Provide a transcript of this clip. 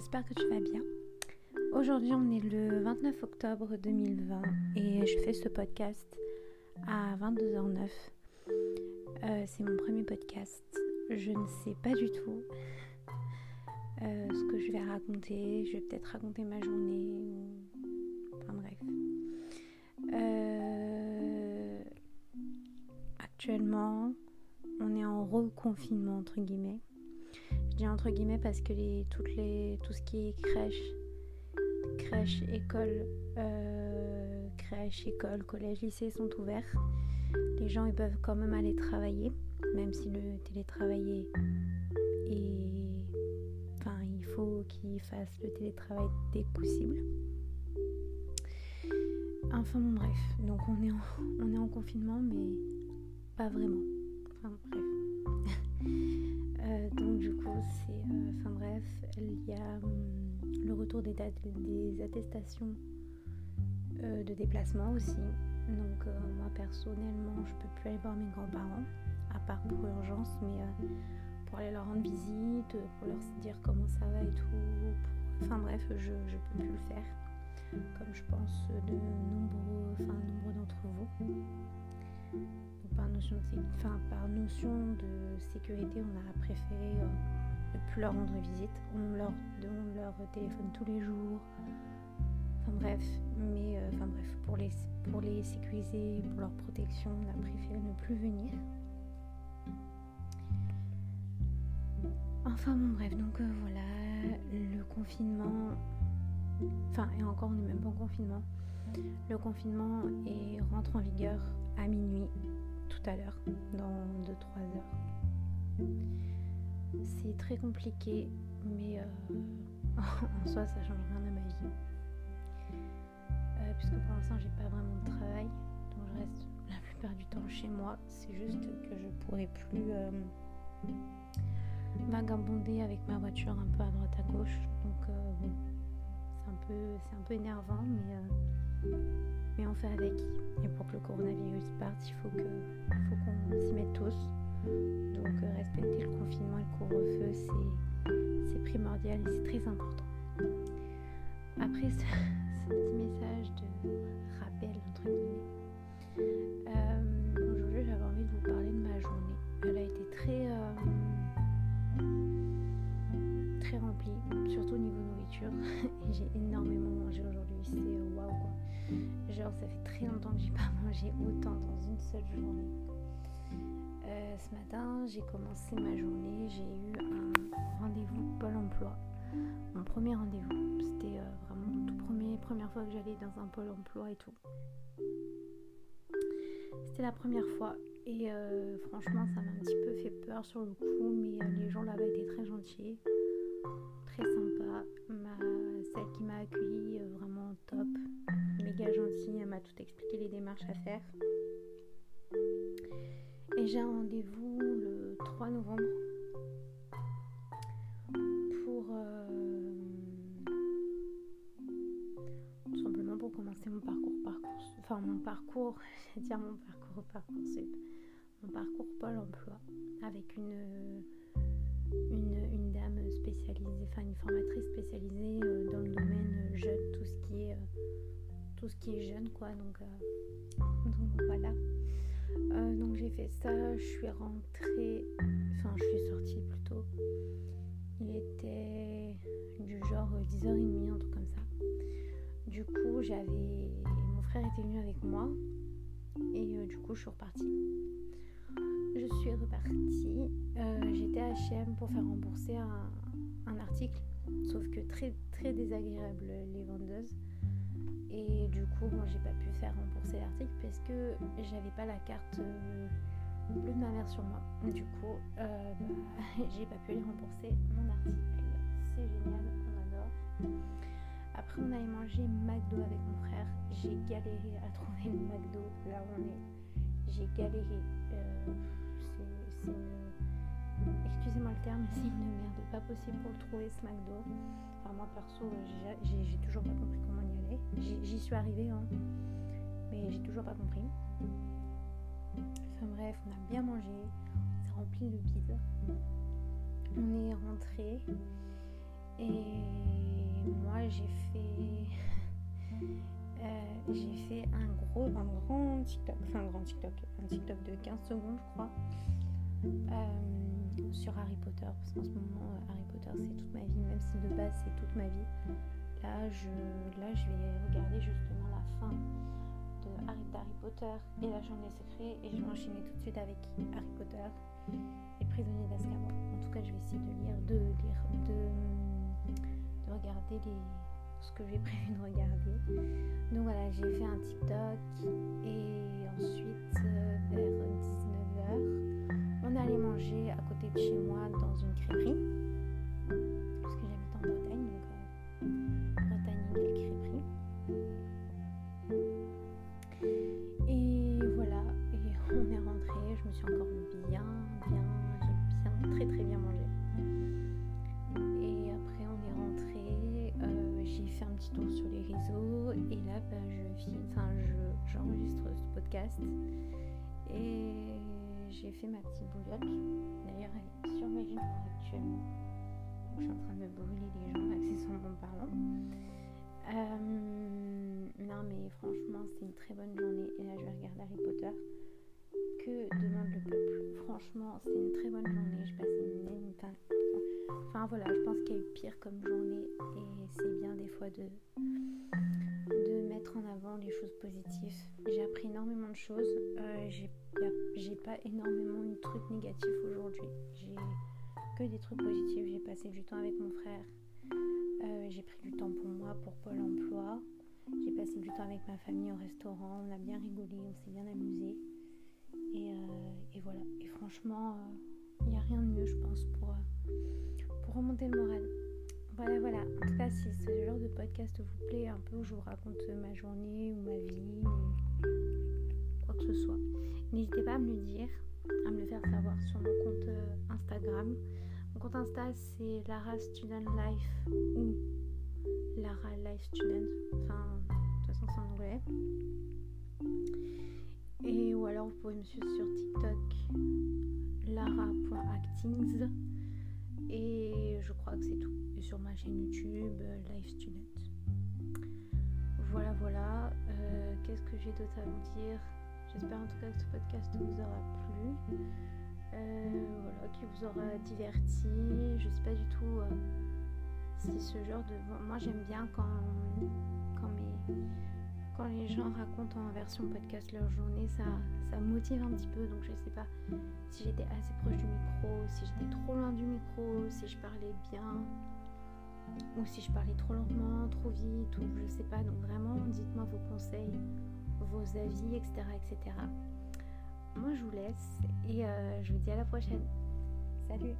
j'espère que tu vas bien. Aujourd'hui, on est le 29 octobre 2020 et je fais ce podcast à 22h09. Euh, c'est mon premier podcast. Je ne sais pas du tout euh, ce que je vais raconter. Je vais peut-être raconter ma journée. Enfin bref. Euh, actuellement, on est en reconfinement entre guillemets entre guillemets parce que les, toutes les, tout ce qui est crèche, crèche, école, euh, crèche, école, collège, lycée sont ouverts. Les gens ils peuvent quand même aller travailler, même si le télétravail est. Enfin, il faut qu'ils fassent le télétravail dès que possible. Enfin bon bref, donc on est on est en confinement mais pas vraiment. Retour des, des attestations euh, de déplacement aussi. Donc moi personnellement, je peux plus aller voir mes grands-parents, à part pour urgence, mais pour aller leur rendre visite, pour leur dire comment ça va et tout. Enfin bref, je peux plus le faire, comme je pense de nombreux, enfin nombreux d'entre vous par notion de, enfin, par notion de sécurité, on a préféré euh, ne plus leur rendre visite. On leur donne leur téléphone tous les jours. Enfin bref, mais euh, enfin bref, pour les, pour les sécuriser, pour leur protection, on a préféré ne plus venir. Enfin bon bref, donc euh, voilà, le confinement, enfin et encore on n'est même pas en confinement. Le confinement est, rentre en vigueur à minuit tout à l'heure, dans 2-3 heures. C'est très compliqué, mais euh, en soi, ça change rien à ma vie. Euh, puisque pour l'instant, j'ai pas vraiment de travail, donc je reste la plupart du temps chez moi. C'est juste que je pourrais plus euh, vagabonder avec ma voiture un peu à droite à gauche. Donc bon, c'est un peu, c'est un peu énervant, mais mais on fait avec. Et pour que le coronavirus parte, il faut qu'on faut s'y mette tous. Donc euh, respecter le confinement et le couvre-feu, c'est primordial et c'est très important. Après ce, petit message de rappel, entre guillemets, euh, aujourd'hui j'avais envie de vous parler de ma journée. Elle a été très, euh, très remplie, surtout au niveau nourriture. j'ai énormément mangé aujourd'hui, c'est waouh quoi. Genre, ça fait très longtemps que j'ai pas mangé autant dans une seule journée. Euh, ce matin, j'ai commencé ma journée, j'ai eu un rendez-vous Pôle emploi. Mon premier rendez-vous, c'était euh, vraiment tout première fois que j'allais dans un pôle emploi et tout. C'était la première fois et euh, franchement, ça m'a un petit peu fait peur sur le coup, mais les gens là-bas étaient très gentils, très sympas. Celle qui m'a accueilli, vraiment top gentille, elle m'a tout expliqué les démarches à faire. Et j'ai un rendez-vous le 3 novembre pour euh, tout simplement pour commencer mon parcours parcours enfin mon parcours, je dire mon parcours parcours mon parcours Pôle emploi avec une une, dame spécialisée, enfin une formatrice spécialisée euh, dans le domaine jeune, tout ce qui est euh, tout ce qui est jeune quoi. Donc, euh, donc voilà euh, donc j'ai fait ça je suis rentrée enfin je suis sortie plutôt. Il était du genre 10h30 un truc comme ça. Du coup j'avais mon frère était venu avec moi. Et euh, du coup je suis repartie. Je suis repartie. J'étais à H&M pour faire rembourser un, un article. Sauf que très très désagréable les vendeuses et du coup, moi, j'ai pas pu faire rembourser l'article parce que j'avais pas la carte euh, bleue de ma mère sur moi. Du coup, euh, bah, j'ai pas pu aller rembourser mon article. C'est génial, on adore. Après, on allait manger McDo avec mon frère. J'ai galéré à trouver le McDo là où on est. J'ai galéré. Euh, c'est. Excusez-moi le terme, c'est une merde pas possible pour le trouver ce McDo. Moi perso, j'ai toujours pas compris comment J'y suis arrivée, hein, mais j'ai toujours pas compris. Enfin bref, on a bien mangé, on s'est rempli le bide. On est rentré. Et moi, j'ai fait, euh, j'ai fait un gros, un grand TikTok, enfin un grand TikTok, un TikTok de 15 secondes, je crois, euh, sur Harry Potter. Parce qu'en ce moment, Harry Potter, c'est toute ma vie, même si de base, c'est toute ma vie. Là je, là, je vais regarder justement la fin de Harry, d'Harry Potter et la Chambre des Secrets et je vais enchaîner tout de suite avec Harry Potter et Prisonnier d'Azkaban. En tout cas, je vais essayer de lire, de lire, de, de regarder les, ce que j'ai prévu de regarder. Donc voilà, j'ai fait un TikTok et ensuite euh, vers 19h, on allait manger à côté de chez moi dans une crêperie parce que j'habite en Bretagne, donc euh, Bretagne égale crêperie. Et voilà, et on est rentré, je me suis encore bien, bien, j'ai bien, très très bien mangé. Et après on est rentré, euh, j'ai fait un petit tour sur les réseaux et là bah, je enfin je, j'enregistre ce podcast et j'ai fait ma petite bouillotte. D'ailleurs sur mes genoux actuellement. Je suis en train de me brûler les jambes accessoirement parlant. Euh, non mais franchement c'est une très bonne journée et là je vais regarder Harry Potter. Que demande le peuple? Franchement c'est une très bonne journée. Je passe une, une enfin, enfin, voilà, je pense qu'il y a eu pire comme journée et c'est bien des fois de, de mettre en avant les choses positives. J'ai appris énormément de choses. Euh, j'ai, j'ai pas énormément de trucs négatifs aujourd'hui. J'ai que des trucs positifs. J'ai passé du temps avec mon frère. Euh, j'ai pris du temps pour moi, pour Pôle emploi. J'ai passé du temps avec ma famille au restaurant. On a bien rigolé, on s'est bien amusé. Et, euh, voilà. Et franchement, il n'y a rien de mieux, je pense, pour, pour remonter le moral. Voilà, voilà. En tout cas, si ce genre de podcast vous plaît, un peu où je vous raconte ma journée ou ma vie, que ce soit, n'hésitez pas à me le dire, à me le faire savoir sur mon compte Instagram. Mon compte Insta, c'est Lara Student Life ou Lara Life Student. Enfin, de toute façon, c'est en anglais. Et ou alors, vous pouvez me suivre sur TikTok, lara.actings. Et je crois que c'est tout. Et sur ma chaîne YouTube, Life Student. Voilà, voilà. Euh, Qu'est-ce que j'ai d'autre à vous dire? J'espère en tout cas que ce podcast vous aura plu. Euh, voilà, vous aura diverti. Je sais pas du tout euh, si ce genre de. Moi j'aime bien quand, quand, les gens racontent en version podcast leur journée, ça, ça motive un petit peu. Donc je sais pas si j'étais assez proche du micro, si j'étais trop loin du micro, si je parlais bien. Ou si je parlais trop lentement, trop vite, ou je sais pas. Donc vraiment, dites-moi vos conseils, avis, etc. etc. Moi, je vous laisse et euh, je vous dis à la prochaine. Salut